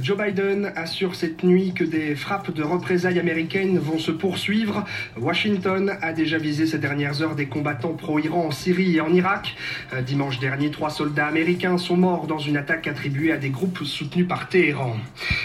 Joe Biden assure cette nuit que des frappes de représailles américaines vont se poursuivre. Washington a déjà visé ces dernières heures des combattants pro-Iran en Syrie et en Irak. Dimanche dernier, trois soldats américains sont morts dans une attaque attribuée à des groupes soutenus par Téhéran.